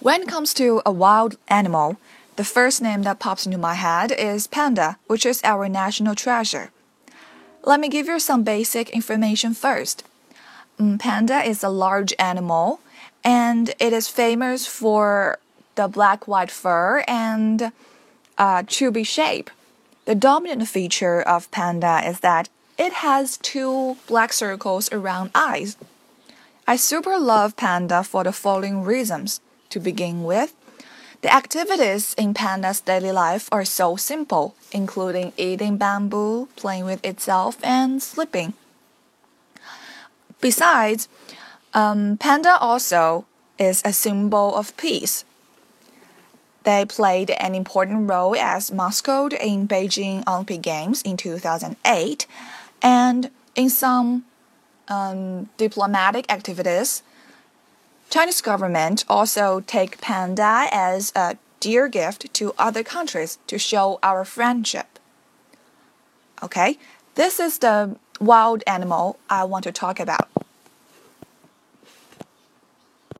When it comes to a wild animal, the first name that pops into my head is panda, which is our national treasure. Let me give you some basic information first. Mm, panda is a large animal and it is famous for the black white fur and uh, chubby shape. The dominant feature of panda is that it has two black circles around eyes. I super love panda for the following reasons. To begin with, the activities in panda's daily life are so simple, including eating bamboo, playing with itself, and sleeping. Besides, um, panda also is a symbol of peace. They played an important role as mascot in Beijing Olympic Games in 2008 and in some um, diplomatic activities Chinese government also take panda as a dear gift to other countries to show our friendship. Okay, this is the wild animal I want to talk about.